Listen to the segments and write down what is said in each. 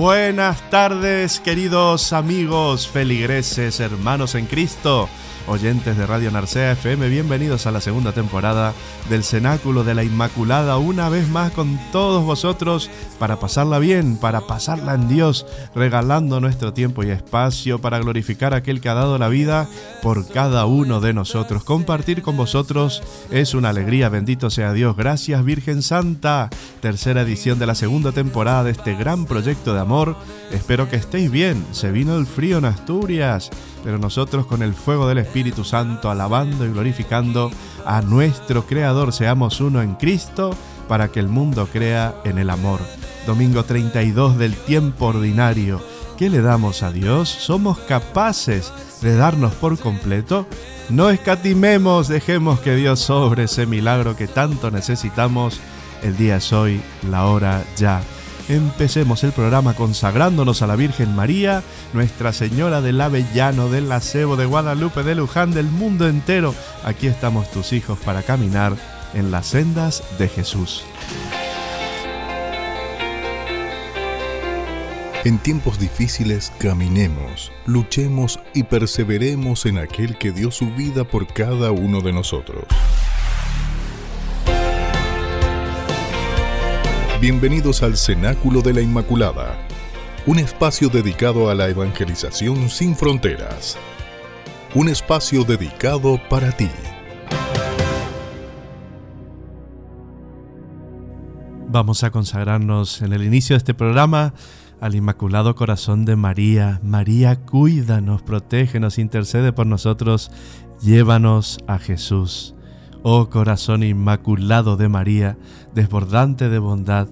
Buenas tardes, queridos amigos, feligreses, hermanos en Cristo oyentes de Radio Narcea FM, bienvenidos a la segunda temporada del Cenáculo de la Inmaculada, una vez más con todos vosotros para pasarla bien, para pasarla en Dios, regalando nuestro tiempo y espacio para glorificar a aquel que ha dado la vida por cada uno de nosotros. Compartir con vosotros es una alegría, bendito sea Dios. Gracias Virgen Santa, tercera edición de la segunda temporada de este gran proyecto de amor. Espero que estéis bien, se vino el frío en Asturias pero nosotros con el fuego del Santo, alabando y glorificando a nuestro Creador, seamos uno en Cristo para que el mundo crea en el amor. Domingo 32 del tiempo ordinario. ¿Qué le damos a Dios? ¿Somos capaces de darnos por completo? No escatimemos, dejemos que Dios sobre ese milagro que tanto necesitamos. El día es hoy, la hora ya. Empecemos el programa consagrándonos a la Virgen María, Nuestra Señora del Avellano, del Acebo, de Guadalupe, de Luján, del mundo entero. Aquí estamos tus hijos para caminar en las sendas de Jesús. En tiempos difíciles caminemos, luchemos y perseveremos en aquel que dio su vida por cada uno de nosotros. Bienvenidos al Cenáculo de la Inmaculada, un espacio dedicado a la evangelización sin fronteras. Un espacio dedicado para ti. Vamos a consagrarnos en el inicio de este programa al Inmaculado Corazón de María. María, cuídanos, protégenos, intercede por nosotros, llévanos a Jesús. Oh corazón inmaculado de María, desbordante de bondad,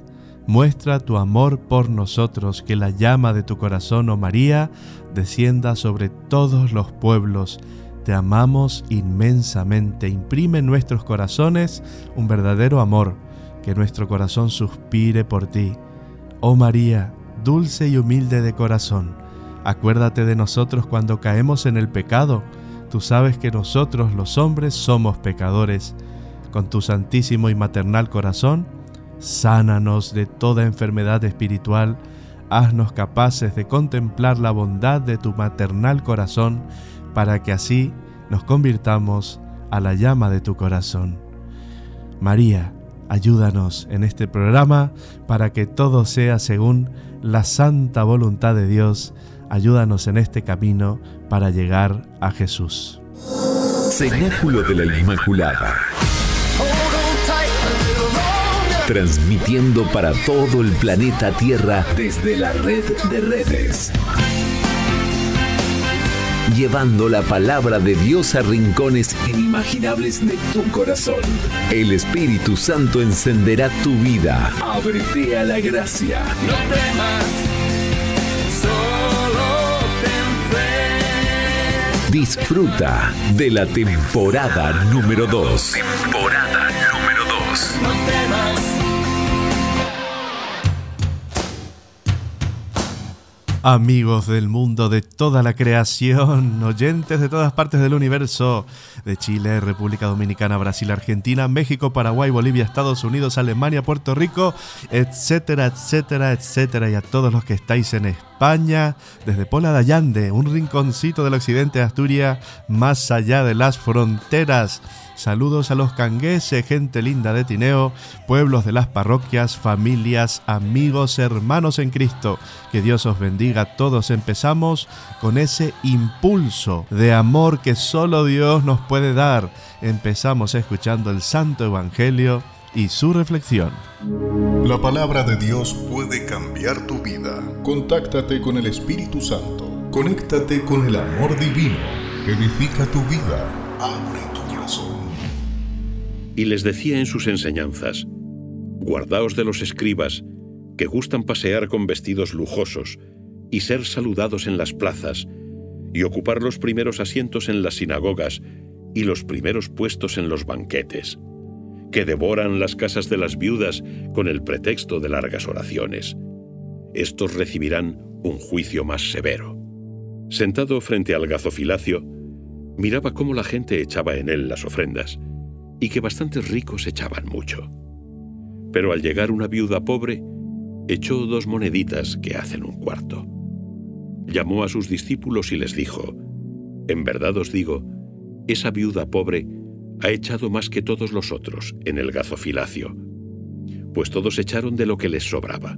muestra tu amor por nosotros, que la llama de tu corazón, oh María, descienda sobre todos los pueblos. Te amamos inmensamente. Imprime en nuestros corazones un verdadero amor, que nuestro corazón suspire por ti. Oh María, dulce y humilde de corazón, acuérdate de nosotros cuando caemos en el pecado Tú sabes que nosotros los hombres somos pecadores. Con tu santísimo y maternal corazón, sánanos de toda enfermedad espiritual, haznos capaces de contemplar la bondad de tu maternal corazón, para que así nos convirtamos a la llama de tu corazón. María, ayúdanos en este programa para que todo sea según la santa voluntad de Dios Ayúdanos en este camino para llegar a Jesús. Cenáculo de la Inmaculada. Transmitiendo para todo el planeta Tierra desde la red de redes. Llevando la palabra de Dios a rincones inimaginables de tu corazón. El Espíritu Santo encenderá tu vida. Ábrete a la gracia. No temas. Disfruta de la temporada número 2. Temporada Amigos del mundo, de toda la creación, oyentes de todas partes del universo, de Chile, República Dominicana, Brasil, Argentina, México, Paraguay, Bolivia, Estados Unidos, Alemania, Puerto Rico, etcétera, etcétera, etcétera, y a todos los que estáis en España, desde Pola de Allande, un rinconcito del occidente de Asturias, más allá de las fronteras. Saludos a los cangueses, gente linda de Tineo, pueblos de las parroquias, familias, amigos, hermanos en Cristo. Que Dios os bendiga. Todos empezamos con ese impulso de amor que solo Dios nos puede dar. Empezamos escuchando el Santo Evangelio y su reflexión. La palabra de Dios puede cambiar tu vida. Contáctate con el Espíritu Santo. Conéctate con el amor divino. Edifica tu vida. Abre y les decía en sus enseñanzas, Guardaos de los escribas, que gustan pasear con vestidos lujosos y ser saludados en las plazas, y ocupar los primeros asientos en las sinagogas y los primeros puestos en los banquetes, que devoran las casas de las viudas con el pretexto de largas oraciones. Estos recibirán un juicio más severo. Sentado frente al gazofilacio, miraba cómo la gente echaba en él las ofrendas y que bastantes ricos echaban mucho. Pero al llegar una viuda pobre, echó dos moneditas que hacen un cuarto. Llamó a sus discípulos y les dijo, En verdad os digo, esa viuda pobre ha echado más que todos los otros en el gazofilacio, pues todos echaron de lo que les sobraba,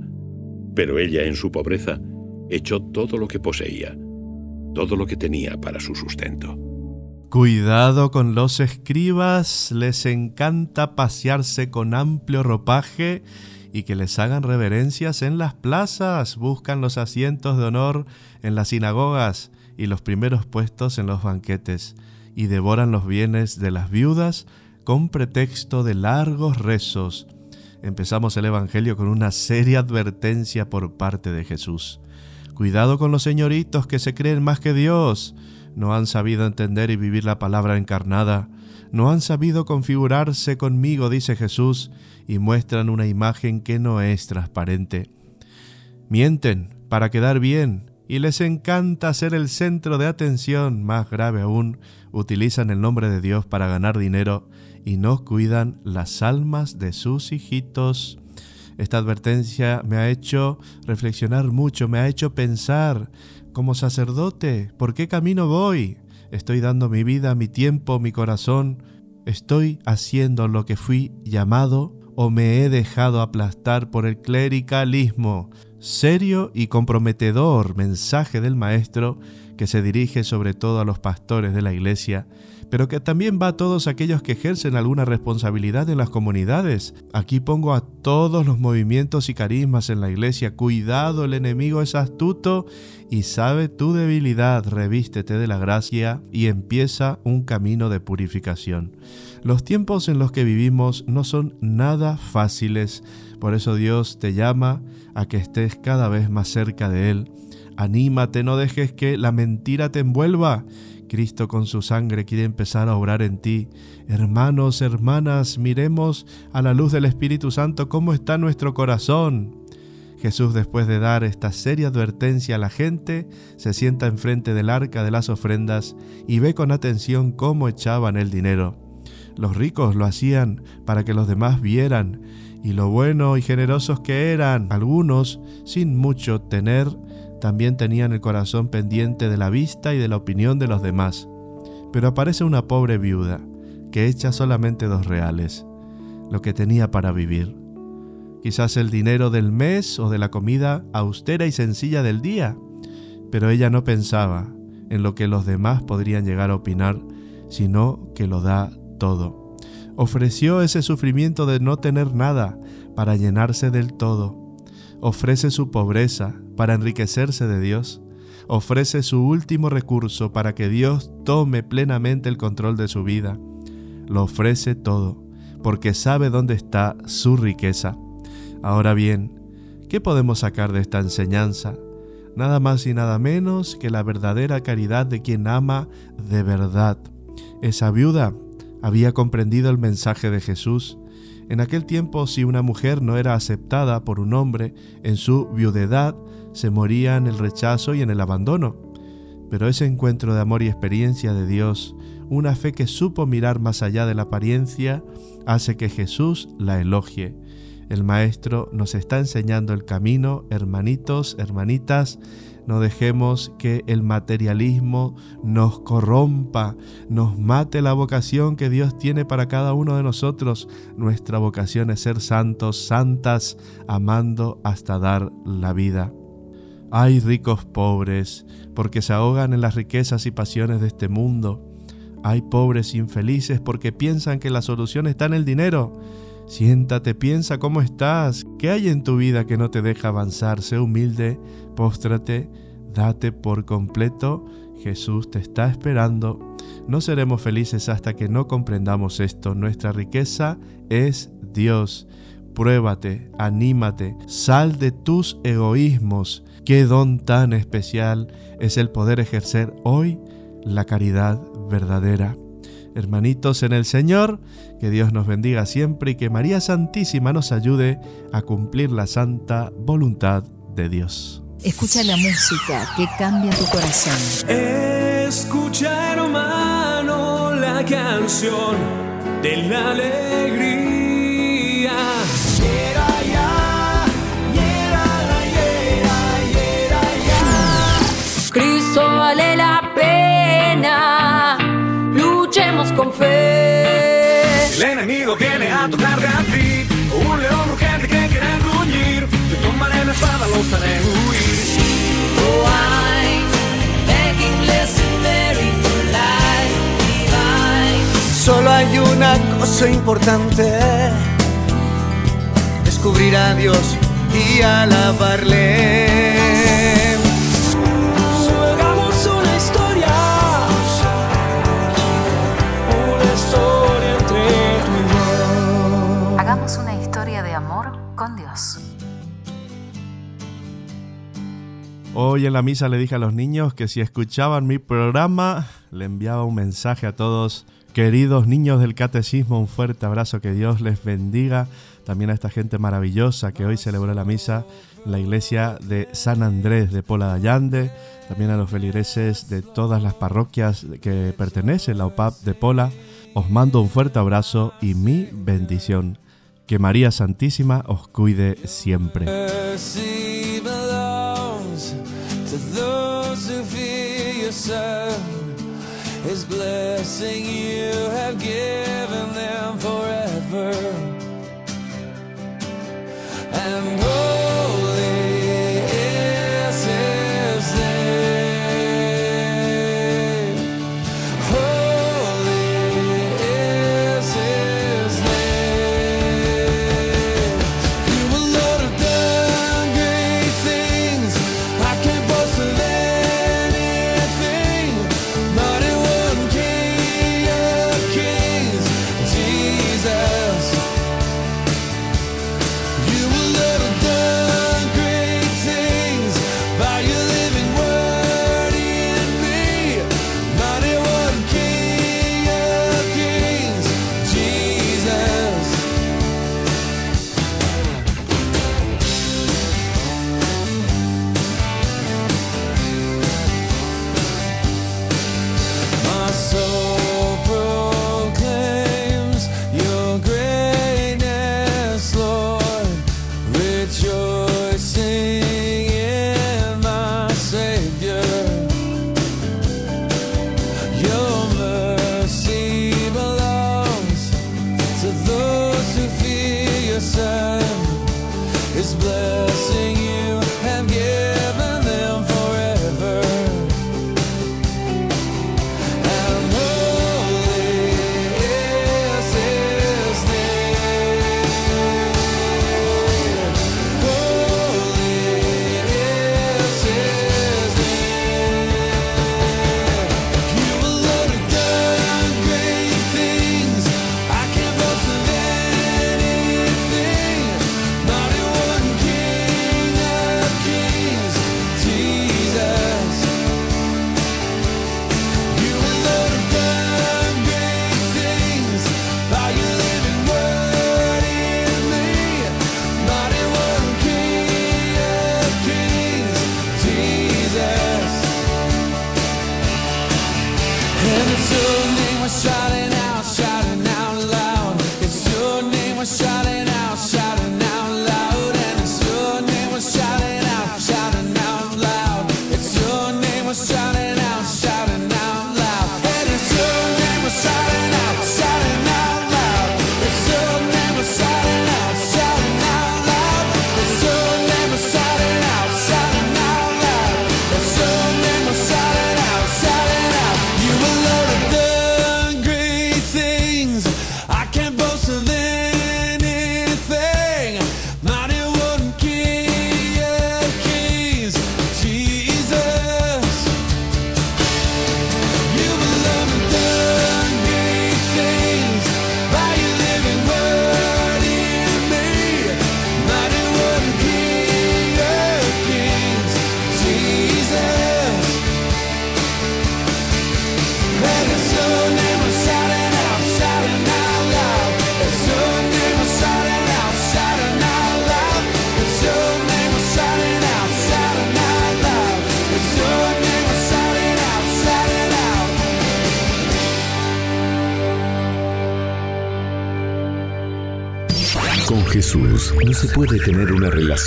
pero ella en su pobreza echó todo lo que poseía, todo lo que tenía para su sustento. Cuidado con los escribas, les encanta pasearse con amplio ropaje y que les hagan reverencias en las plazas, buscan los asientos de honor en las sinagogas y los primeros puestos en los banquetes, y devoran los bienes de las viudas con pretexto de largos rezos. Empezamos el Evangelio con una seria advertencia por parte de Jesús. Cuidado con los señoritos que se creen más que Dios, no han sabido entender y vivir la palabra encarnada, no han sabido configurarse conmigo, dice Jesús, y muestran una imagen que no es transparente. Mienten para quedar bien y les encanta ser el centro de atención, más grave aún, utilizan el nombre de Dios para ganar dinero y no cuidan las almas de sus hijitos. Esta advertencia me ha hecho reflexionar mucho, me ha hecho pensar como sacerdote, ¿por qué camino voy? Estoy dando mi vida, mi tiempo, mi corazón. ¿Estoy haciendo lo que fui llamado o me he dejado aplastar por el clericalismo? Serio y comprometedor mensaje del Maestro que se dirige sobre todo a los pastores de la Iglesia pero que también va a todos aquellos que ejercen alguna responsabilidad en las comunidades. Aquí pongo a todos los movimientos y carismas en la iglesia. Cuidado, el enemigo es astuto y sabe tu debilidad. Revístete de la gracia y empieza un camino de purificación. Los tiempos en los que vivimos no son nada fáciles, por eso Dios te llama a que estés cada vez más cerca de Él. Anímate, no dejes que la mentira te envuelva Cristo con su sangre quiere empezar a obrar en ti. Hermanos, hermanas, miremos a la luz del Espíritu Santo cómo está nuestro corazón. Jesús, después de dar esta seria advertencia a la gente, se sienta enfrente del arca de las ofrendas y ve con atención cómo echaban el dinero. Los ricos lo hacían para que los demás vieran, y lo bueno y generosos que eran, algunos, sin mucho tener, también tenían el corazón pendiente de la vista y de la opinión de los demás. Pero aparece una pobre viuda que echa solamente dos reales, lo que tenía para vivir. Quizás el dinero del mes o de la comida austera y sencilla del día, pero ella no pensaba en lo que los demás podrían llegar a opinar, sino que lo da todo. Ofreció ese sufrimiento de no tener nada para llenarse del todo. Ofrece su pobreza, para enriquecerse de Dios, ofrece su último recurso para que Dios tome plenamente el control de su vida. Lo ofrece todo, porque sabe dónde está su riqueza. Ahora bien, ¿qué podemos sacar de esta enseñanza? Nada más y nada menos que la verdadera caridad de quien ama de verdad. Esa viuda había comprendido el mensaje de Jesús. En aquel tiempo, si una mujer no era aceptada por un hombre en su viudedad, se moría en el rechazo y en el abandono. Pero ese encuentro de amor y experiencia de Dios, una fe que supo mirar más allá de la apariencia, hace que Jesús la elogie. El Maestro nos está enseñando el camino, hermanitos, hermanitas, no dejemos que el materialismo nos corrompa, nos mate la vocación que Dios tiene para cada uno de nosotros. Nuestra vocación es ser santos, santas, amando hasta dar la vida. Hay ricos pobres, porque se ahogan en las riquezas y pasiones de este mundo. Hay pobres infelices porque piensan que la solución está en el dinero. Siéntate, piensa cómo estás, qué hay en tu vida que no te deja avanzar, sé humilde, póstrate, date por completo, Jesús te está esperando. No seremos felices hasta que no comprendamos esto. Nuestra riqueza es Dios. Pruébate, anímate, sal de tus egoísmos. Qué don tan especial es el poder ejercer hoy la caridad verdadera. Hermanitos en el Señor, que Dios nos bendiga siempre y que María Santísima nos ayude a cumplir la santa voluntad de Dios. Escucha la música que cambia tu corazón. Escucha hermano la canción de la alegría. Cristo vale la pena, luchemos con fe. El enemigo viene a tocar a ti, un león urgente que quiere gruñir, yo tomaré la espada, los haré huir. Hay una cosa importante, descubrir a Dios y alabarle. Hagamos una historia, una historia entre tú y yo. Hagamos una historia de amor con Dios. Hoy en la misa le dije a los niños que si escuchaban mi programa, le enviaba un mensaje a todos. Queridos niños del catecismo, un fuerte abrazo, que Dios les bendiga. También a esta gente maravillosa que hoy celebró la misa en la iglesia de San Andrés de Pola de Allande. También a los feligreses de todas las parroquias que pertenecen a la OPAP de Pola. Os mando un fuerte abrazo y mi bendición. Que María Santísima os cuide siempre. His blessing you have given them forever. And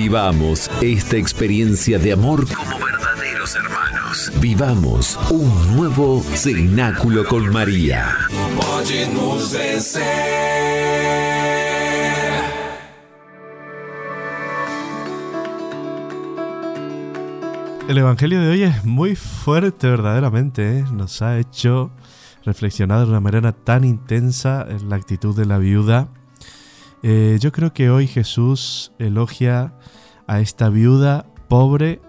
Vivamos esta experiencia de amor como verdaderos hermanos. Vivamos un nuevo cenáculo con María. El Evangelio de hoy es muy fuerte verdaderamente, ¿eh? nos ha hecho reflexionar de una manera tan intensa en la actitud de la viuda. Eh, yo creo que hoy Jesús elogia a esta viuda pobre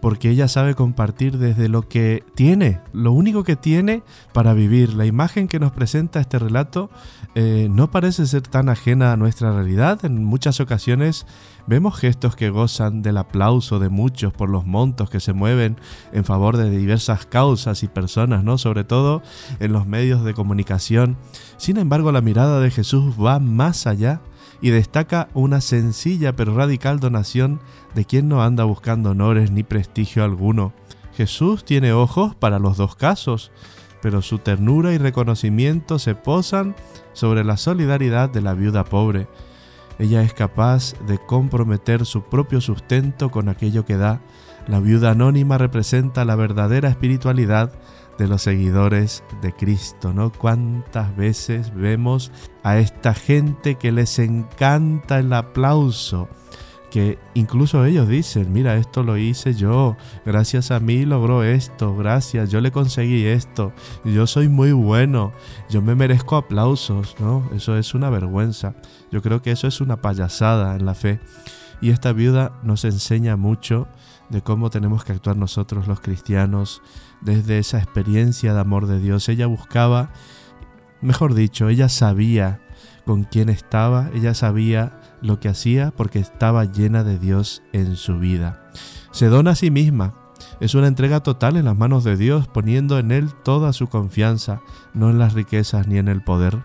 porque ella sabe compartir desde lo que tiene, lo único que tiene para vivir. La imagen que nos presenta este relato eh, no parece ser tan ajena a nuestra realidad. En muchas ocasiones vemos gestos que gozan del aplauso de muchos por los montos que se mueven en favor de diversas causas y personas, ¿no? Sobre todo en los medios de comunicación. Sin embargo, la mirada de Jesús va más allá y destaca una sencilla pero radical donación de quien no anda buscando honores ni prestigio alguno. Jesús tiene ojos para los dos casos, pero su ternura y reconocimiento se posan sobre la solidaridad de la viuda pobre. Ella es capaz de comprometer su propio sustento con aquello que da. La viuda anónima representa la verdadera espiritualidad de los seguidores de Cristo, ¿no? Cuántas veces vemos a esta gente que les encanta el aplauso, que incluso ellos dicen, mira, esto lo hice yo, gracias a mí logró esto, gracias, yo le conseguí esto, yo soy muy bueno, yo me merezco aplausos, ¿no? Eso es una vergüenza. Yo creo que eso es una payasada en la fe. Y esta viuda nos enseña mucho de cómo tenemos que actuar nosotros los cristianos desde esa experiencia de amor de Dios. Ella buscaba, mejor dicho, ella sabía con quién estaba, ella sabía lo que hacía porque estaba llena de Dios en su vida. Se dona a sí misma. Es una entrega total en las manos de Dios, poniendo en Él toda su confianza, no en las riquezas ni en el poder.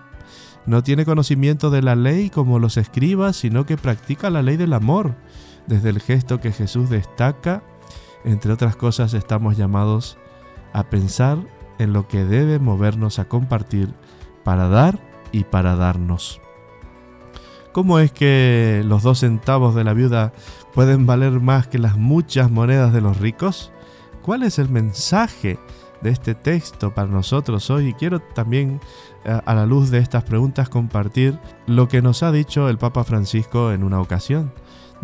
No tiene conocimiento de la ley como los escribas, sino que practica la ley del amor. Desde el gesto que Jesús destaca, entre otras cosas, estamos llamados a pensar en lo que debe movernos a compartir para dar y para darnos. ¿Cómo es que los dos centavos de la viuda pueden valer más que las muchas monedas de los ricos? ¿Cuál es el mensaje de este texto para nosotros hoy? Y quiero también, eh, a la luz de estas preguntas, compartir lo que nos ha dicho el Papa Francisco en una ocasión.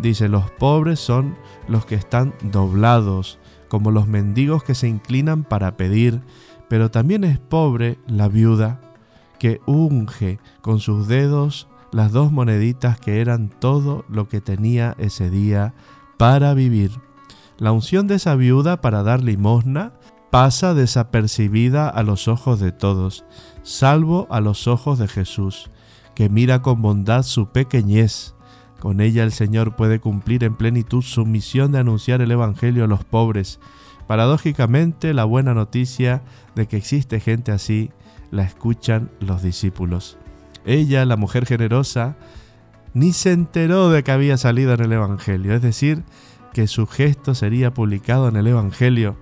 Dice, los pobres son los que están doblados, como los mendigos que se inclinan para pedir, pero también es pobre la viuda que unge con sus dedos las dos moneditas que eran todo lo que tenía ese día para vivir. La unción de esa viuda para dar limosna pasa desapercibida a los ojos de todos, salvo a los ojos de Jesús, que mira con bondad su pequeñez. Con ella el Señor puede cumplir en plenitud su misión de anunciar el Evangelio a los pobres. Paradójicamente, la buena noticia de que existe gente así la escuchan los discípulos. Ella, la mujer generosa, ni se enteró de que había salido en el Evangelio, es decir, que su gesto sería publicado en el Evangelio,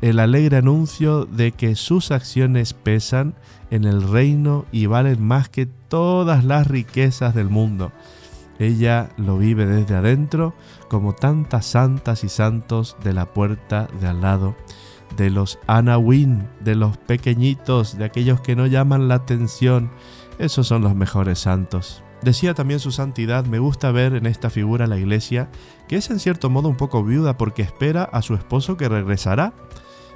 el alegre anuncio de que sus acciones pesan en el reino y valen más que todas las riquezas del mundo. Ella lo vive desde adentro como tantas santas y santos de la puerta de al lado, de los Anawin, de los pequeñitos, de aquellos que no llaman la atención. Esos son los mejores santos. Decía también su santidad, me gusta ver en esta figura la iglesia, que es en cierto modo un poco viuda porque espera a su esposo que regresará,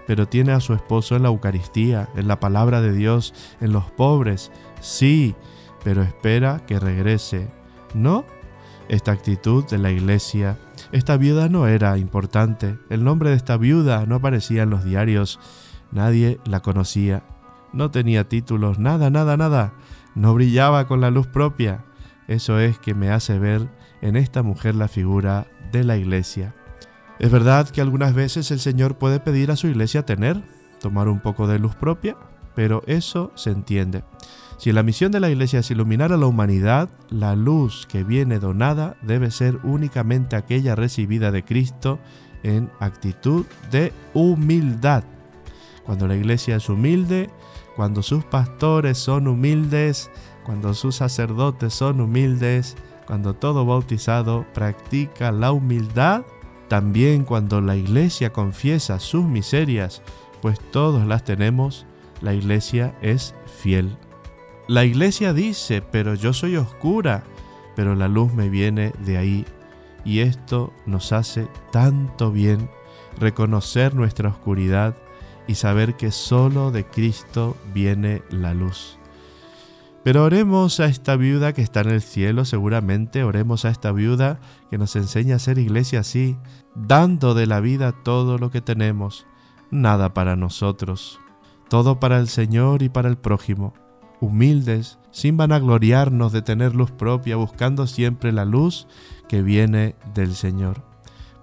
pero tiene a su esposo en la Eucaristía, en la palabra de Dios, en los pobres, sí, pero espera que regrese. ¿No? Esta actitud de la iglesia, esta viuda no era importante, el nombre de esta viuda no aparecía en los diarios, nadie la conocía, no tenía títulos, nada, nada, nada, no brillaba con la luz propia. Eso es que me hace ver en esta mujer la figura de la iglesia. Es verdad que algunas veces el Señor puede pedir a su iglesia tener, tomar un poco de luz propia, pero eso se entiende. Si la misión de la iglesia es iluminar a la humanidad, la luz que viene donada debe ser únicamente aquella recibida de Cristo en actitud de humildad. Cuando la iglesia es humilde, cuando sus pastores son humildes, cuando sus sacerdotes son humildes, cuando todo bautizado practica la humildad, también cuando la iglesia confiesa sus miserias, pues todos las tenemos, la iglesia es fiel. La iglesia dice, pero yo soy oscura, pero la luz me viene de ahí. Y esto nos hace tanto bien reconocer nuestra oscuridad y saber que solo de Cristo viene la luz. Pero oremos a esta viuda que está en el cielo, seguramente oremos a esta viuda que nos enseña a ser iglesia así, dando de la vida todo lo que tenemos, nada para nosotros, todo para el Señor y para el prójimo, humildes, sin vanagloriarnos de tener luz propia, buscando siempre la luz que viene del Señor.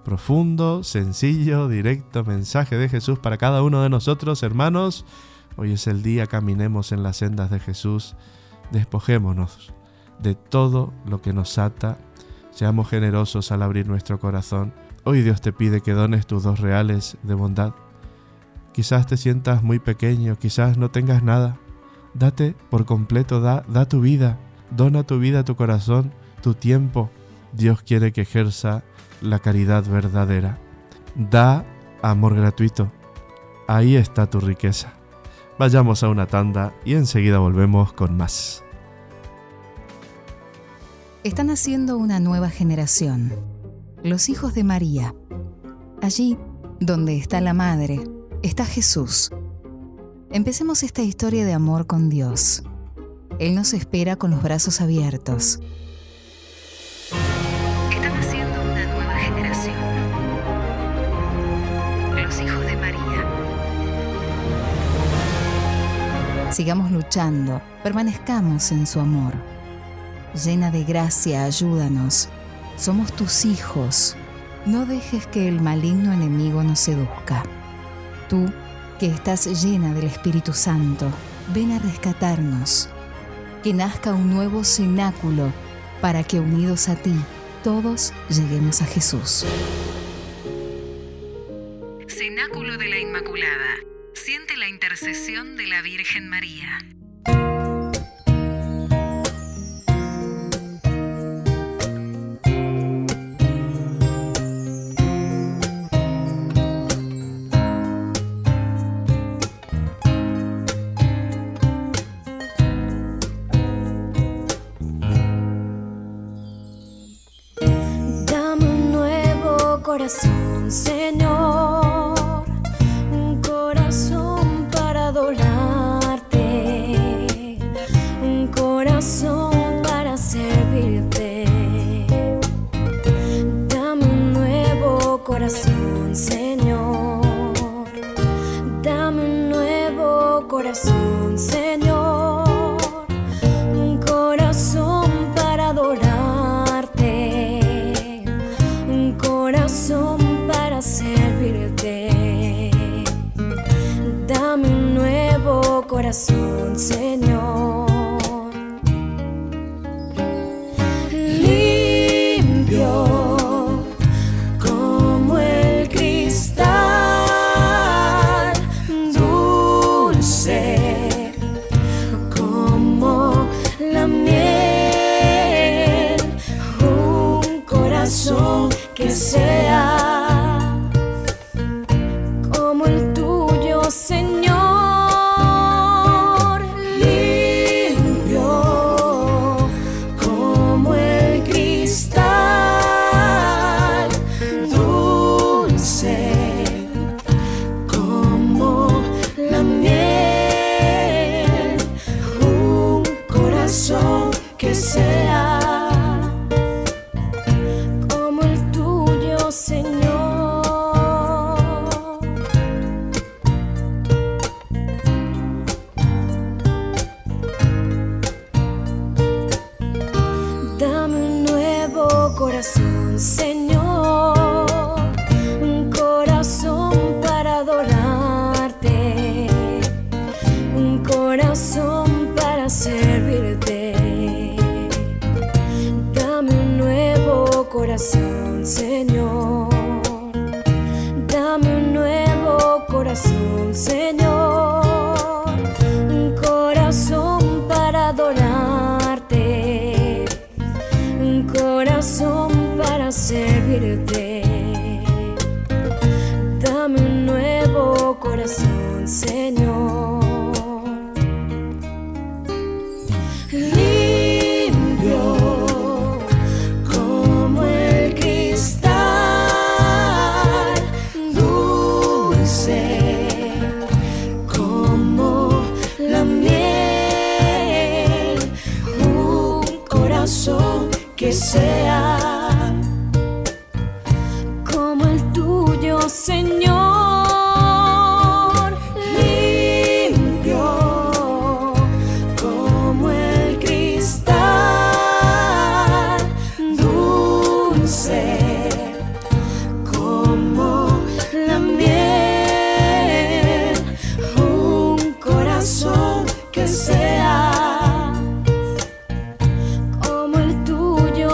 Profundo, sencillo, directo mensaje de Jesús para cada uno de nosotros, hermanos. Hoy es el día, caminemos en las sendas de Jesús, despojémonos de todo lo que nos ata, seamos generosos al abrir nuestro corazón. Hoy Dios te pide que dones tus dos reales de bondad. Quizás te sientas muy pequeño, quizás no tengas nada. Date por completo, da, da tu vida, dona tu vida, tu corazón, tu tiempo. Dios quiere que ejerza la caridad verdadera. Da amor gratuito. Ahí está tu riqueza. Vayamos a una tanda y enseguida volvemos con más. Están haciendo una nueva generación. Los hijos de María. Allí, donde está la Madre, está Jesús. Empecemos esta historia de amor con Dios. Él nos espera con los brazos abiertos. Están haciendo una nueva generación. Los hijos de María. Sigamos luchando, permanezcamos en su amor. Llena de gracia, ayúdanos. Somos tus hijos. No dejes que el maligno enemigo nos seduzca. Tú, que estás llena del Espíritu Santo, ven a rescatarnos. Que nazca un nuevo cenáculo para que unidos a ti, todos lleguemos a Jesús. Cenáculo de la Inmaculada. Siente la intercesión de la Virgen María.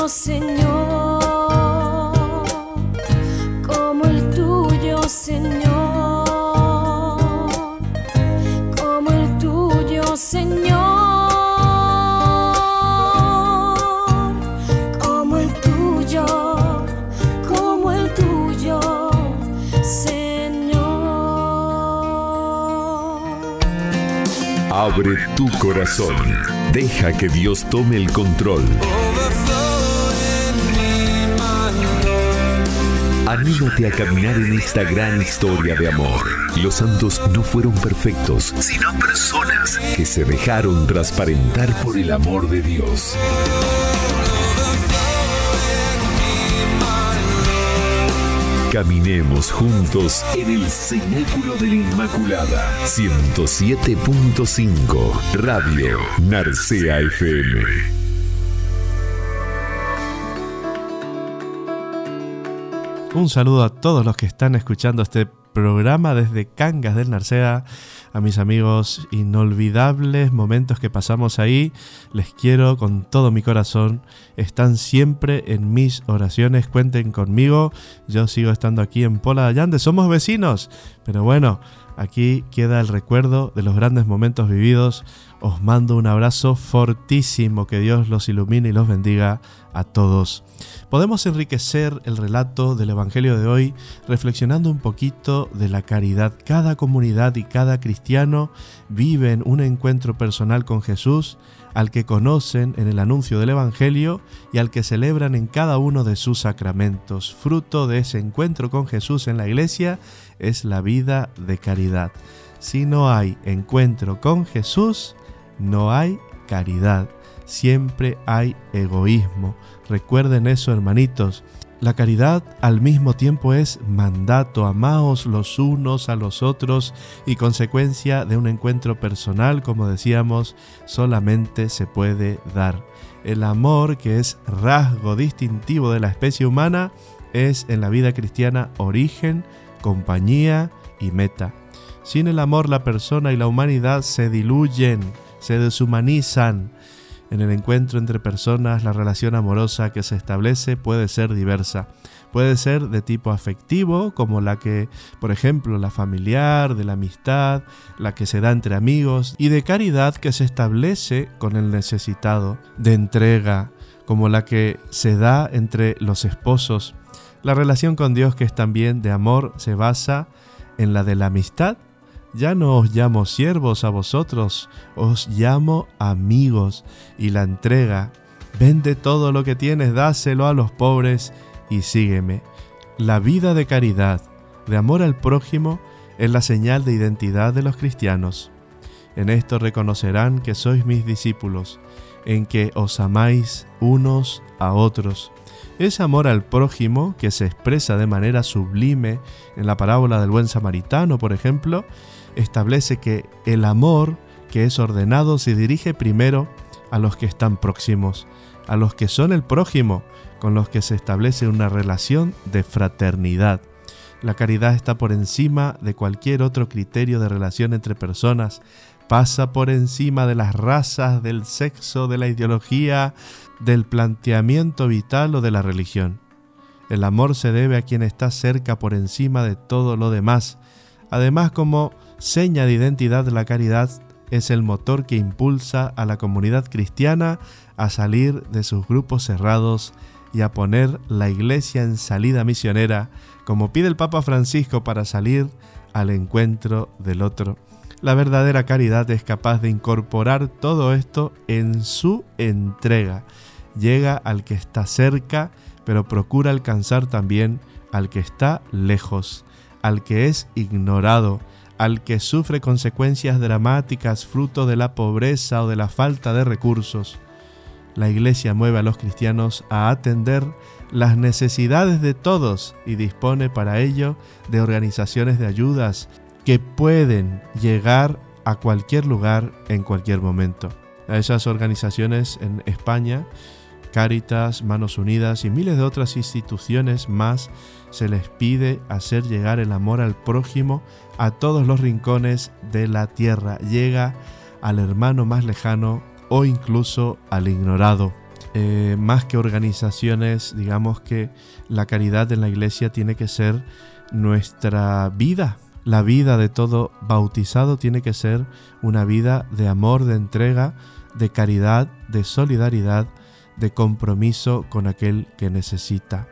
Señor, como el tuyo, Señor, como el tuyo, Señor, como el tuyo, como el tuyo, Señor. Abre tu corazón. Deja que Dios tome el control. Anímate a caminar en esta gran historia de amor. Los santos no fueron perfectos, sino personas que se dejaron transparentar por el amor de Dios. Caminemos juntos en el Cenáculo de la Inmaculada. 107.5 Radio Narcea FM. Un saludo a todos los que están escuchando este programa desde Cangas del Narcea, a mis amigos inolvidables momentos que pasamos ahí. Les quiero con todo mi corazón. Están siempre en mis oraciones. Cuenten conmigo. Yo sigo estando aquí en Pola de Allande. Somos vecinos. Pero bueno, aquí queda el recuerdo de los grandes momentos vividos. Os mando un abrazo fortísimo. Que Dios los ilumine y los bendiga a todos. Podemos enriquecer el relato del Evangelio de hoy reflexionando un poquito de la caridad. Cada comunidad y cada cristiano viven un encuentro personal con Jesús al que conocen en el anuncio del Evangelio y al que celebran en cada uno de sus sacramentos. Fruto de ese encuentro con Jesús en la iglesia es la vida de caridad. Si no hay encuentro con Jesús, no hay caridad. Siempre hay egoísmo. Recuerden eso, hermanitos. La caridad al mismo tiempo es mandato, amaos los unos a los otros y consecuencia de un encuentro personal, como decíamos, solamente se puede dar. El amor, que es rasgo distintivo de la especie humana, es en la vida cristiana origen, compañía y meta. Sin el amor la persona y la humanidad se diluyen, se deshumanizan. En el encuentro entre personas la relación amorosa que se establece puede ser diversa. Puede ser de tipo afectivo, como la que, por ejemplo, la familiar, de la amistad, la que se da entre amigos, y de caridad que se establece con el necesitado, de entrega, como la que se da entre los esposos. La relación con Dios, que es también de amor, se basa en la de la amistad. Ya no os llamo siervos a vosotros, os llamo amigos. Y la entrega, vende todo lo que tienes, dáselo a los pobres y sígueme. La vida de caridad, de amor al prójimo, es la señal de identidad de los cristianos. En esto reconocerán que sois mis discípulos, en que os amáis unos a otros. Ese amor al prójimo, que se expresa de manera sublime en la parábola del buen samaritano, por ejemplo, establece que el amor que es ordenado se dirige primero a los que están próximos, a los que son el prójimo, con los que se establece una relación de fraternidad. La caridad está por encima de cualquier otro criterio de relación entre personas, pasa por encima de las razas, del sexo, de la ideología, del planteamiento vital o de la religión. El amor se debe a quien está cerca por encima de todo lo demás. Además, como seña de identidad, la caridad es el motor que impulsa a la comunidad cristiana a salir de sus grupos cerrados y a poner la iglesia en salida misionera, como pide el Papa Francisco para salir al encuentro del otro. La verdadera caridad es capaz de incorporar todo esto en su entrega. Llega al que está cerca, pero procura alcanzar también al que está lejos, al que es ignorado, al que sufre consecuencias dramáticas fruto de la pobreza o de la falta de recursos. La Iglesia mueve a los cristianos a atender las necesidades de todos y dispone para ello de organizaciones de ayudas que pueden llegar a cualquier lugar en cualquier momento. A esas organizaciones en España, Cáritas, Manos Unidas y miles de otras instituciones más, se les pide hacer llegar el amor al prójimo a todos los rincones de la tierra. Llega al hermano más lejano o incluso al ignorado. Eh, más que organizaciones, digamos que la caridad en la iglesia tiene que ser nuestra vida. La vida de todo bautizado tiene que ser una vida de amor, de entrega, de caridad, de solidaridad, de compromiso con aquel que necesita.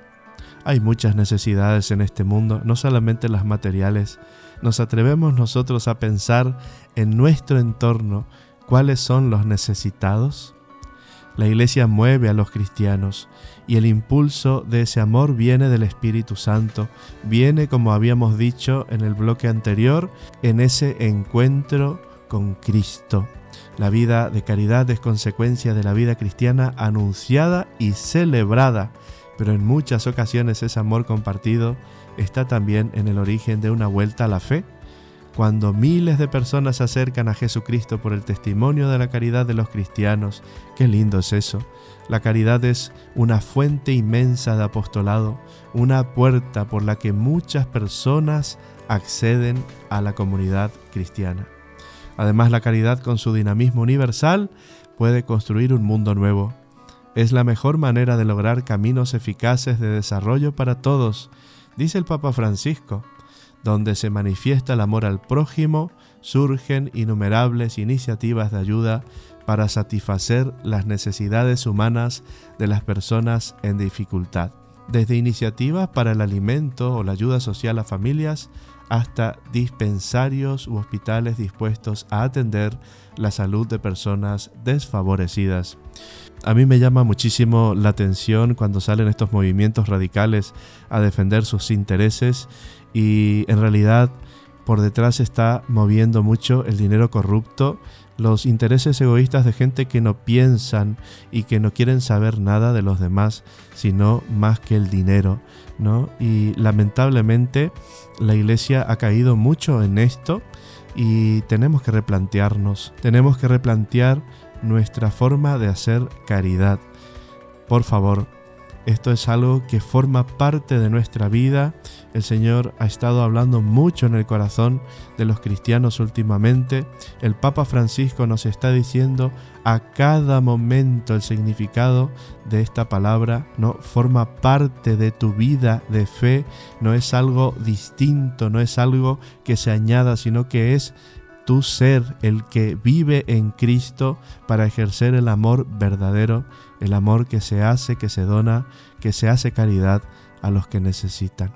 Hay muchas necesidades en este mundo, no solamente las materiales. Nos atrevemos nosotros a pensar en nuestro entorno ¿Cuáles son los necesitados? La iglesia mueve a los cristianos y el impulso de ese amor viene del Espíritu Santo, viene, como habíamos dicho en el bloque anterior, en ese encuentro con Cristo. La vida de caridad es consecuencia de la vida cristiana anunciada y celebrada, pero en muchas ocasiones ese amor compartido está también en el origen de una vuelta a la fe cuando miles de personas se acercan a Jesucristo por el testimonio de la caridad de los cristianos. Qué lindo es eso. La caridad es una fuente inmensa de apostolado, una puerta por la que muchas personas acceden a la comunidad cristiana. Además, la caridad con su dinamismo universal puede construir un mundo nuevo. Es la mejor manera de lograr caminos eficaces de desarrollo para todos, dice el Papa Francisco donde se manifiesta el amor al prójimo, surgen innumerables iniciativas de ayuda para satisfacer las necesidades humanas de las personas en dificultad, desde iniciativas para el alimento o la ayuda social a familias hasta dispensarios u hospitales dispuestos a atender la salud de personas desfavorecidas. A mí me llama muchísimo la atención cuando salen estos movimientos radicales a defender sus intereses y en realidad por detrás está moviendo mucho el dinero corrupto, los intereses egoístas de gente que no piensan y que no quieren saber nada de los demás, sino más que el dinero, Y lamentablemente la iglesia ha caído mucho en esto y tenemos que replantearnos, tenemos que replantear nuestra forma de hacer caridad. Por favor, Esto es algo que forma parte de nuestra vida. El Señor ha estado hablando mucho en el corazón de los cristianos últimamente. El Papa Francisco nos está diciendo a cada momento el significado de esta palabra, ¿no? Forma parte de tu vida de fe, no es algo distinto, no es algo que se añada, sino que es tu ser el que vive en Cristo para ejercer el amor verdadero, el amor que se hace, que se dona, que se hace caridad a los que necesitan.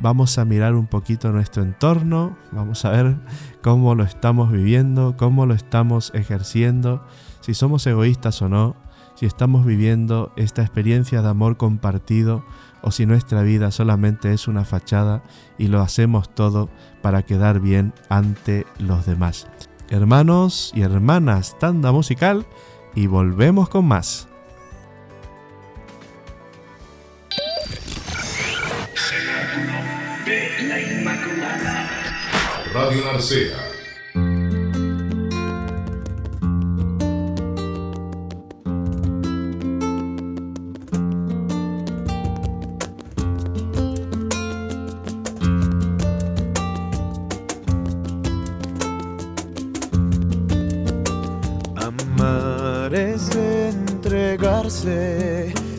Vamos a mirar un poquito nuestro entorno, vamos a ver cómo lo estamos viviendo, cómo lo estamos ejerciendo, si somos egoístas o no, si estamos viviendo esta experiencia de amor compartido o si nuestra vida solamente es una fachada y lo hacemos todo para quedar bien ante los demás. Hermanos y hermanas, tanda musical y volvemos con más. Radio Narcea.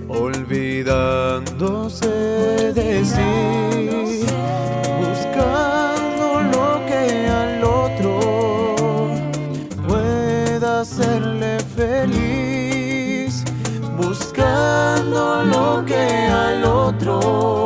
Olvidándose de sí, buscando lo que al otro pueda hacerle feliz, buscando lo que al otro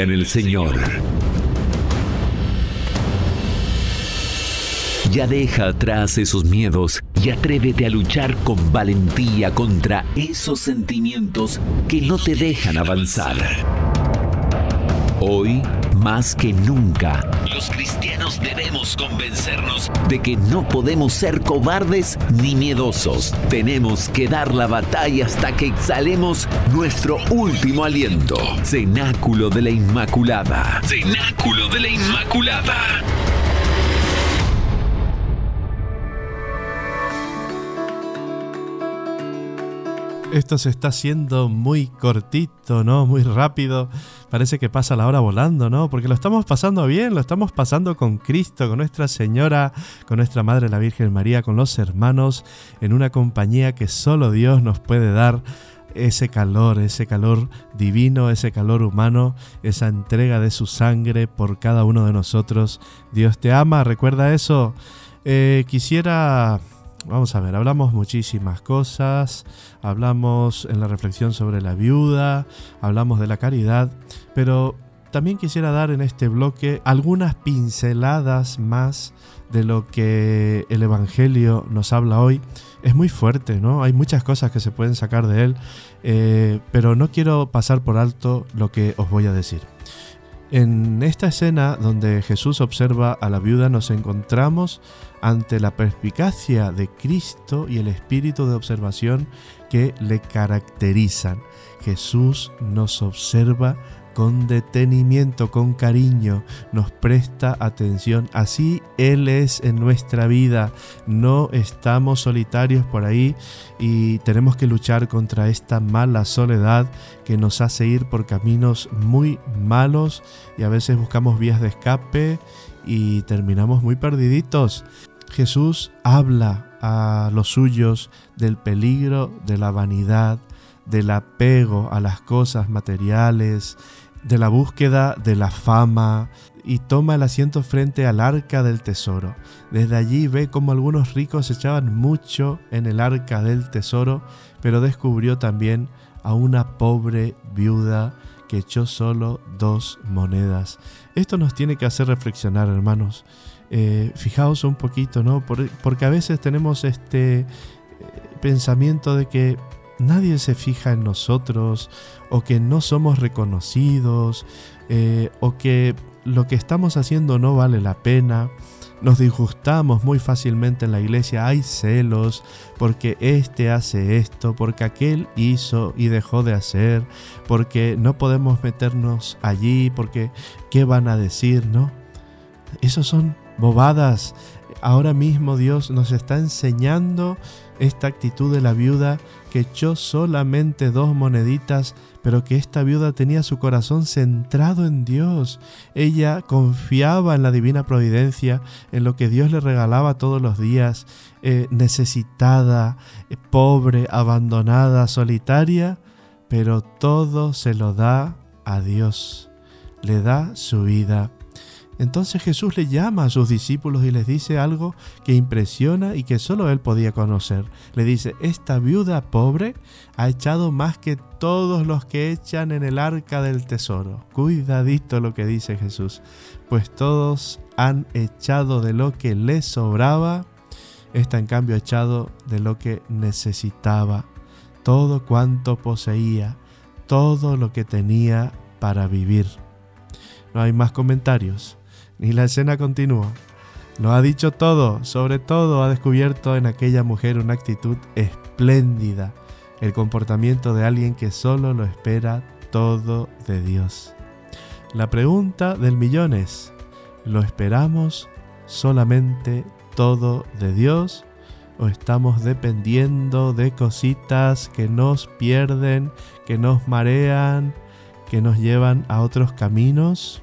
En el Señor. Ya deja atrás esos miedos y atrévete a luchar con valentía contra esos sentimientos que no te dejan avanzar. Hoy, más que nunca, los cristianos debemos convencernos de que no podemos ser cobardes ni miedosos. Tenemos que dar la batalla hasta que exhalemos nuestro último aliento. Cenáculo de la Inmaculada. Cenáculo de la Inmaculada. Esto se está haciendo muy cortito, ¿no? Muy rápido. Parece que pasa la hora volando, ¿no? Porque lo estamos pasando bien, lo estamos pasando con Cristo, con Nuestra Señora, con nuestra Madre la Virgen María, con los hermanos, en una compañía que solo Dios nos puede dar ese calor, ese calor divino, ese calor humano, esa entrega de su sangre por cada uno de nosotros. Dios te ama, recuerda eso. Eh, quisiera Vamos a ver, hablamos muchísimas cosas, hablamos en la reflexión sobre la viuda, hablamos de la caridad, pero también quisiera dar en este bloque algunas pinceladas más de lo que el Evangelio nos habla hoy. Es muy fuerte, ¿no? Hay muchas cosas que se pueden sacar de él, eh, pero no quiero pasar por alto lo que os voy a decir. En esta escena donde Jesús observa a la viuda nos encontramos ante la perspicacia de Cristo y el espíritu de observación que le caracterizan. Jesús nos observa con detenimiento, con cariño, nos presta atención. Así Él es en nuestra vida. No estamos solitarios por ahí y tenemos que luchar contra esta mala soledad que nos hace ir por caminos muy malos y a veces buscamos vías de escape y terminamos muy perdiditos. Jesús habla a los suyos del peligro de la vanidad, del apego a las cosas materiales, de la búsqueda de la fama y toma el asiento frente al arca del tesoro. Desde allí ve cómo algunos ricos echaban mucho en el arca del tesoro, pero descubrió también a una pobre viuda que echó solo dos monedas. Esto nos tiene que hacer reflexionar, hermanos. Eh, fijaos un poquito, ¿no? Por- porque a veces tenemos este eh, pensamiento de que nadie se fija en nosotros o que no somos reconocidos eh, o que lo que estamos haciendo no vale la pena. Nos disgustamos muy fácilmente en la iglesia, hay celos porque este hace esto, porque aquel hizo y dejó de hacer, porque no podemos meternos allí, porque qué van a decir, ¿no? Esos son bobadas. Ahora mismo Dios nos está enseñando esta actitud de la viuda que echó solamente dos moneditas, pero que esta viuda tenía su corazón centrado en Dios. Ella confiaba en la divina providencia, en lo que Dios le regalaba todos los días, eh, necesitada, eh, pobre, abandonada, solitaria, pero todo se lo da a Dios. Le da su vida. Entonces Jesús le llama a sus discípulos y les dice algo que impresiona y que solo él podía conocer. Le dice, esta viuda pobre ha echado más que todos los que echan en el arca del tesoro. Cuidadito lo que dice Jesús, pues todos han echado de lo que les sobraba, esta en cambio ha echado de lo que necesitaba, todo cuanto poseía, todo lo que tenía para vivir. No hay más comentarios ni la escena continúa. Lo ha dicho todo, sobre todo ha descubierto en aquella mujer una actitud espléndida, el comportamiento de alguien que solo lo espera todo de Dios. La pregunta del millón es, ¿lo esperamos solamente todo de Dios o estamos dependiendo de cositas que nos pierden, que nos marean, que nos llevan a otros caminos?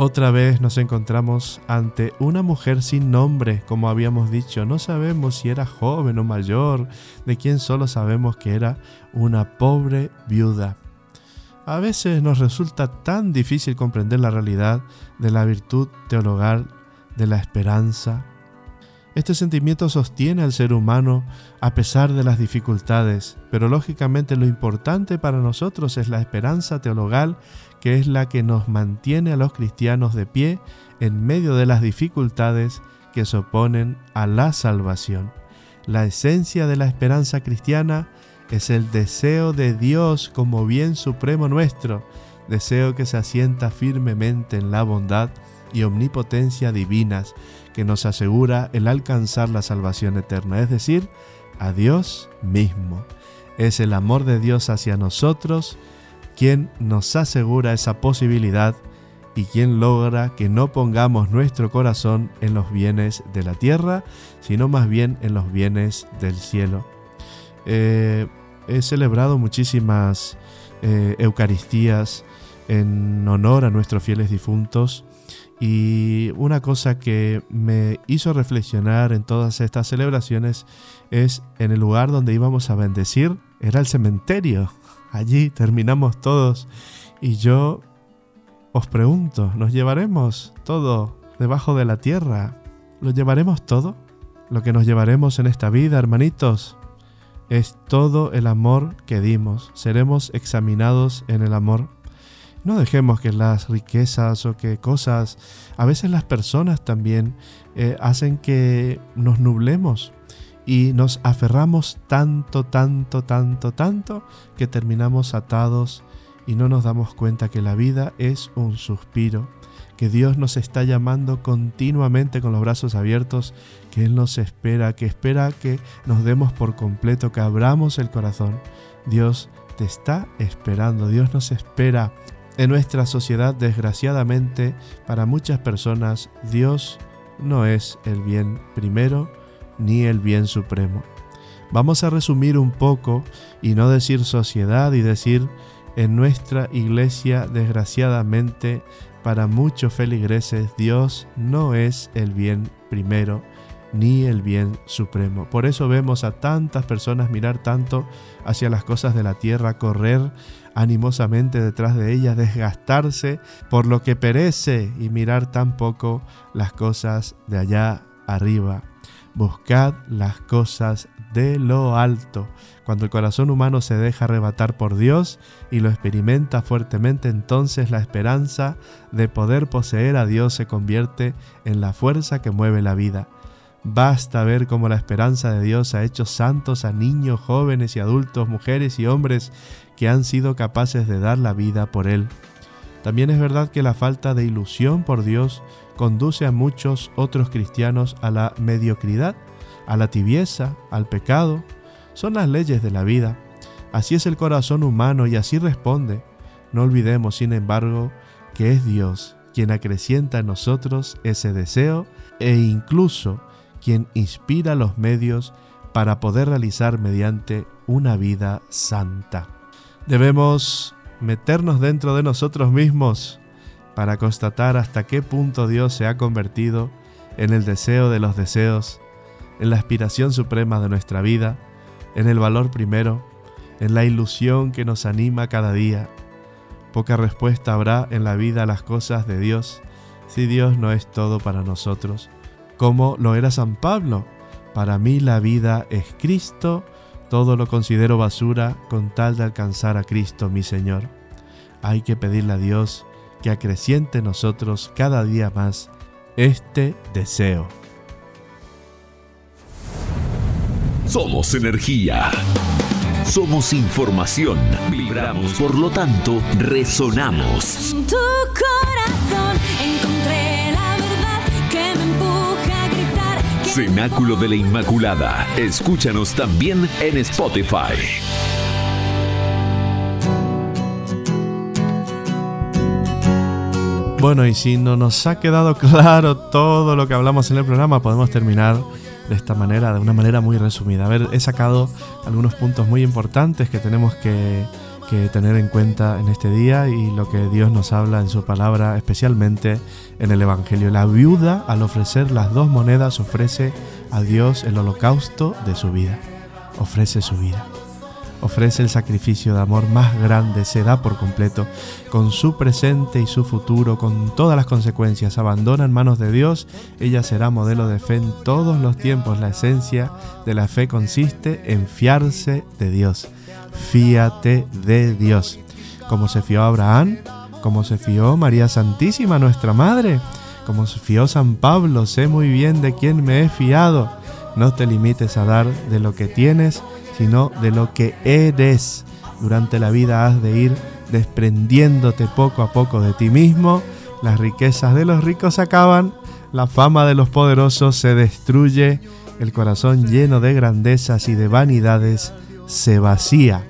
Otra vez nos encontramos ante una mujer sin nombre, como habíamos dicho. No sabemos si era joven o mayor, de quien solo sabemos que era una pobre viuda. A veces nos resulta tan difícil comprender la realidad de la virtud teologal de la esperanza. Este sentimiento sostiene al ser humano a pesar de las dificultades, pero lógicamente lo importante para nosotros es la esperanza teologal que es la que nos mantiene a los cristianos de pie en medio de las dificultades que se oponen a la salvación. La esencia de la esperanza cristiana es el deseo de Dios como bien supremo nuestro, deseo que se asienta firmemente en la bondad y omnipotencia divinas que nos asegura el alcanzar la salvación eterna, es decir, a Dios mismo. Es el amor de Dios hacia nosotros quien nos asegura esa posibilidad y quien logra que no pongamos nuestro corazón en los bienes de la tierra, sino más bien en los bienes del cielo. Eh, he celebrado muchísimas eh, Eucaristías en honor a nuestros fieles difuntos y una cosa que me hizo reflexionar en todas estas celebraciones es en el lugar donde íbamos a bendecir, era el cementerio. Allí terminamos todos y yo os pregunto, ¿nos llevaremos todo debajo de la tierra? ¿Lo llevaremos todo? Lo que nos llevaremos en esta vida, hermanitos, es todo el amor que dimos. Seremos examinados en el amor. No dejemos que las riquezas o que cosas, a veces las personas también, eh, hacen que nos nublemos y nos aferramos tanto, tanto, tanto, tanto, que terminamos atados y no nos damos cuenta que la vida es un suspiro, que Dios nos está llamando continuamente con los brazos abiertos, que Él nos espera, que espera que nos demos por completo, que abramos el corazón. Dios te está esperando, Dios nos espera. En nuestra sociedad, desgraciadamente, para muchas personas, Dios no es el bien primero ni el bien supremo. Vamos a resumir un poco y no decir sociedad y decir en nuestra iglesia, desgraciadamente, para muchos feligreses, Dios no es el bien primero ni el bien supremo. Por eso vemos a tantas personas mirar tanto hacia las cosas de la tierra, correr animosamente detrás de ellas, desgastarse por lo que perece y mirar tan poco las cosas de allá arriba. Buscad las cosas de lo alto. Cuando el corazón humano se deja arrebatar por Dios y lo experimenta fuertemente, entonces la esperanza de poder poseer a Dios se convierte en la fuerza que mueve la vida. Basta ver cómo la esperanza de Dios ha hecho santos a niños, jóvenes y adultos, mujeres y hombres que han sido capaces de dar la vida por Él. También es verdad que la falta de ilusión por Dios conduce a muchos otros cristianos a la mediocridad, a la tibieza, al pecado. Son las leyes de la vida. Así es el corazón humano y así responde. No olvidemos, sin embargo, que es Dios quien acrecienta en nosotros ese deseo e incluso quien inspira los medios para poder realizar mediante una vida santa. Debemos meternos dentro de nosotros mismos para constatar hasta qué punto Dios se ha convertido en el deseo de los deseos, en la aspiración suprema de nuestra vida, en el valor primero, en la ilusión que nos anima cada día. Poca respuesta habrá en la vida a las cosas de Dios si Dios no es todo para nosotros, como lo era San Pablo. Para mí la vida es Cristo, todo lo considero basura con tal de alcanzar a Cristo mi Señor. Hay que pedirle a Dios que acreciente en nosotros cada día más este deseo. Somos energía. Somos información. Vibramos, por lo tanto, resonamos. En tu corazón encontré Cenáculo de la Inmaculada. Escúchanos también en Spotify. Bueno, y si no nos ha quedado claro todo lo que hablamos en el programa, podemos terminar de esta manera, de una manera muy resumida. A ver, he sacado algunos puntos muy importantes que tenemos que, que tener en cuenta en este día y lo que Dios nos habla en su palabra, especialmente en el Evangelio. La viuda, al ofrecer las dos monedas, ofrece a Dios el holocausto de su vida. Ofrece su vida ofrece el sacrificio de amor más grande, se da por completo, con su presente y su futuro, con todas las consecuencias, abandona en manos de Dios, ella será modelo de fe en todos los tiempos. La esencia de la fe consiste en fiarse de Dios. Fíate de Dios. Como se fió Abraham, como se fió María Santísima, nuestra Madre, como se fió San Pablo, sé muy bien de quién me he fiado. No te limites a dar de lo que tienes, sino de lo que eres. Durante la vida has de ir desprendiéndote poco a poco de ti mismo. Las riquezas de los ricos se acaban, la fama de los poderosos se destruye, el corazón lleno de grandezas y de vanidades se vacía.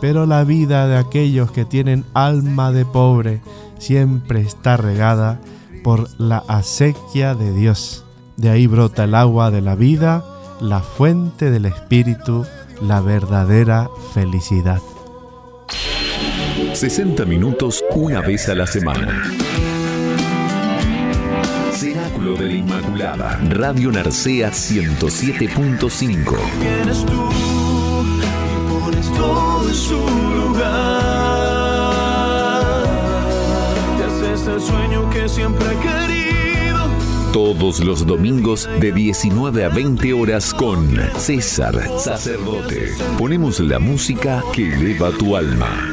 Pero la vida de aquellos que tienen alma de pobre siempre está regada por la acequia de Dios. De ahí brota el agua de la vida, la fuente del espíritu, la verdadera felicidad. 60 minutos una vez a la semana. Cenáculo de la Inmaculada. Radio Narcea 107.5. Vienes tú y pones todo en su lugar. Te haces el sueño que siempre querido. Todos los domingos de 19 a 20 horas con César Sacerdote. Ponemos la música que eleva tu alma.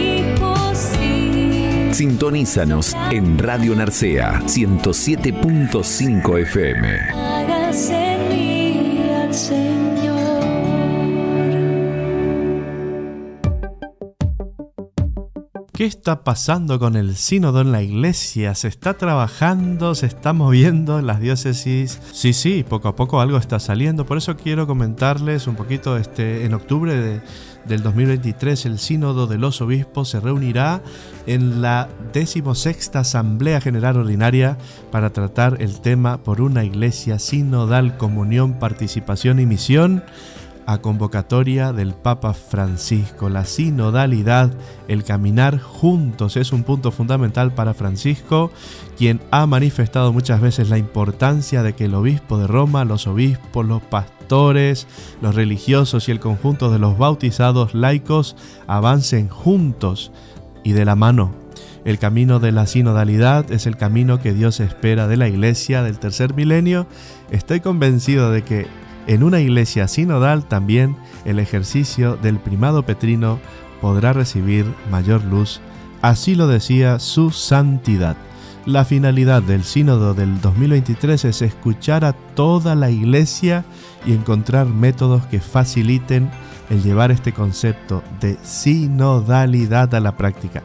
Sintonízanos en Radio Narcea 107.5 FM. ¿Qué está pasando con el sínodo en la iglesia? ¿Se está trabajando? ¿Se está moviendo en las diócesis? Sí, sí, poco a poco algo está saliendo. Por eso quiero comentarles un poquito, este, en octubre de- del 2023 el sínodo de los obispos se reunirá en la decimosexta Asamblea General Ordinaria para tratar el tema por una iglesia sinodal, comunión, participación y misión a convocatoria del Papa Francisco. La sinodalidad, el caminar juntos es un punto fundamental para Francisco, quien ha manifestado muchas veces la importancia de que el obispo de Roma, los obispos, los pastores, los religiosos y el conjunto de los bautizados laicos avancen juntos y de la mano. El camino de la sinodalidad es el camino que Dios espera de la iglesia del tercer milenio. Estoy convencido de que en una iglesia sinodal también el ejercicio del primado petrino podrá recibir mayor luz. Así lo decía su santidad. La finalidad del sínodo del 2023 es escuchar a toda la iglesia y encontrar métodos que faciliten el llevar este concepto de sinodalidad a la práctica.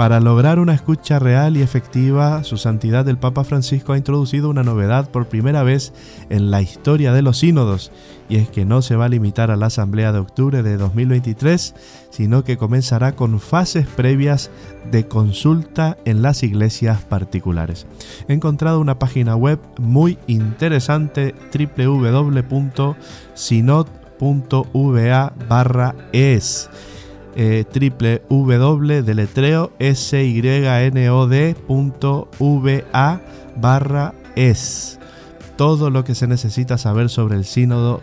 Para lograr una escucha real y efectiva, su santidad el Papa Francisco ha introducido una novedad por primera vez en la historia de los sínodos, y es que no se va a limitar a la Asamblea de octubre de 2023, sino que comenzará con fases previas de consulta en las iglesias particulares. He encontrado una página web muy interesante www.sinod.va eh, www deletreo synod.va barra es todo lo que se necesita saber sobre el sínodo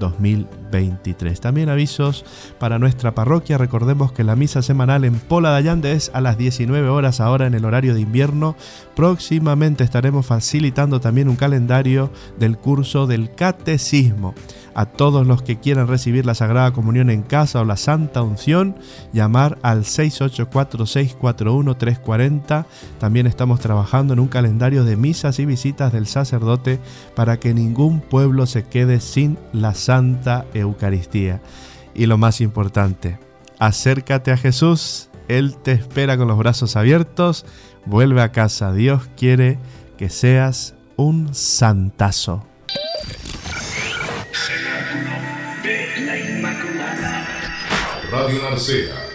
2021-2023. También avisos para nuestra parroquia. Recordemos que la misa semanal en Pola de Allande es a las 19 horas ahora en el horario de invierno. Próximamente estaremos facilitando también un calendario del curso del catecismo. A todos los que quieran recibir la Sagrada Comunión en casa o la Santa Unción, llamar al 684-641-340. También estamos trabajando en un calendario de misas y visitas del sacerdote para que ningún pueblo se quede sin la Santa Eucaristía. Y lo más importante, acércate a Jesús, Él te espera con los brazos abiertos, vuelve a casa, Dios quiere que seas un santazo. Radio Narcea.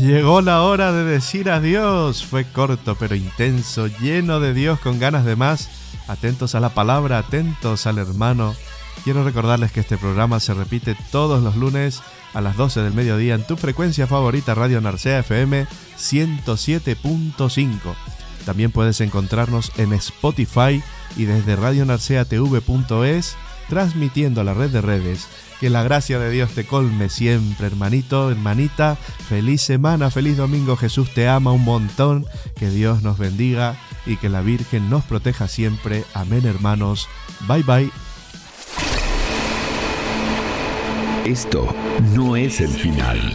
Llegó la hora de decir adiós. Fue corto pero intenso, lleno de Dios con ganas de más. Atentos a la palabra, atentos al hermano. Quiero recordarles que este programa se repite todos los lunes a las 12 del mediodía en tu frecuencia favorita Radio Narcea FM 107.5. También puedes encontrarnos en Spotify y desde radionarceatv.es transmitiendo a la red de redes. Que la gracia de Dios te colme siempre, hermanito, hermanita. Feliz semana, feliz domingo. Jesús te ama un montón. Que Dios nos bendiga y que la Virgen nos proteja siempre. Amén, hermanos. Bye bye. Esto no es el final.